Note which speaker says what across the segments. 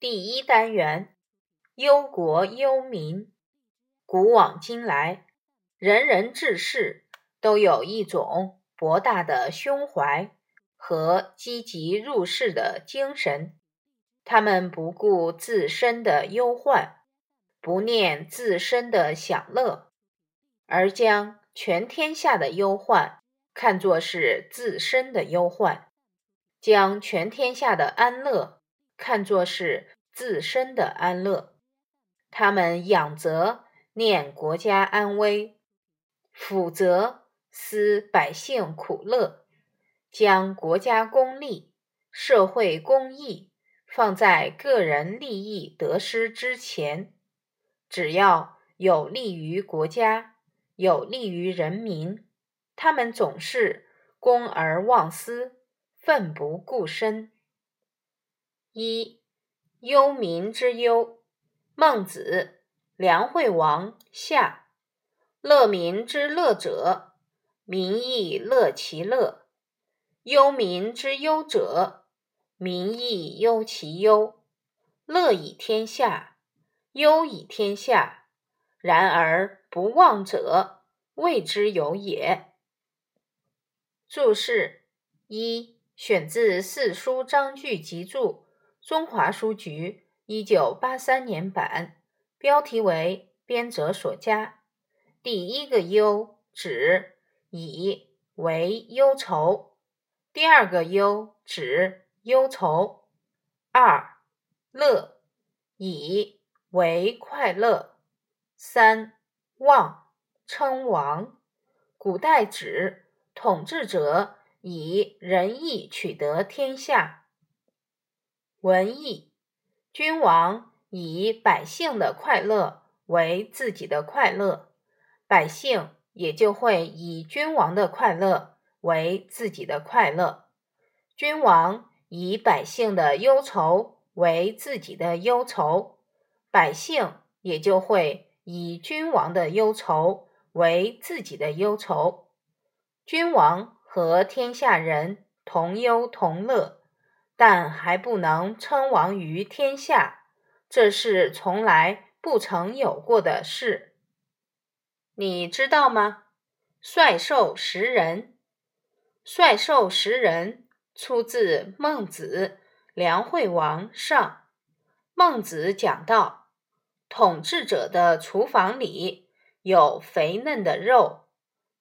Speaker 1: 第一单元：忧国忧民。古往今来，人人志士都有一种博大的胸怀和积极入世的精神。他们不顾自身的忧患，不念自身的享乐，而将全天下的忧患看作是自身的忧患，将全天下的安乐看作是自身的安乐。他们养则。念国家安危，俯则思百姓苦乐，将国家公利、社会公益放在个人利益得失之前。只要有利于国家、有利于人民，他们总是公而忘私，奋不顾身。一忧民之忧，孟子。梁惠王下，乐民之乐者，民亦乐其乐；忧民之忧者，民亦忧其忧。乐以天下，忧以天下。然而不忘者，谓之有也。注释一：选自《四书章句集注》，中华书局一九八三年版。标题为编者所加。第一个忧指以为忧愁，第二个忧指忧愁。二乐以为快乐。三忘称王，古代指统治者以仁义取得天下。文艺君王。以百姓的快乐为自己的快乐，百姓也就会以君王的快乐为自己的快乐；君王以百姓的忧愁为自己的忧愁，百姓也就会以君王的忧愁为自己的忧愁。君王和天下人同忧同乐，但还不能称王于天下。这是从来不曾有过的事，你知道吗？率兽食人，率兽食人出自《孟子·梁惠王上》。孟子讲到，统治者的厨房里有肥嫩的肉，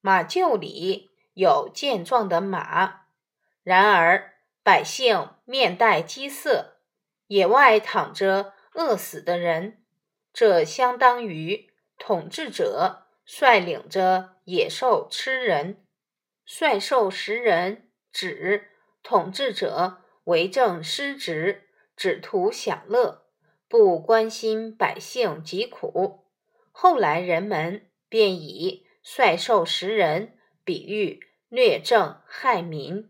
Speaker 1: 马厩里有健壮的马，然而百姓面带饥色，野外躺着。饿死的人，这相当于统治者率领着野兽吃人。率兽食人，指统治者为政失职，只图享乐，不关心百姓疾苦。后来人们便以率兽食人比喻虐政害民。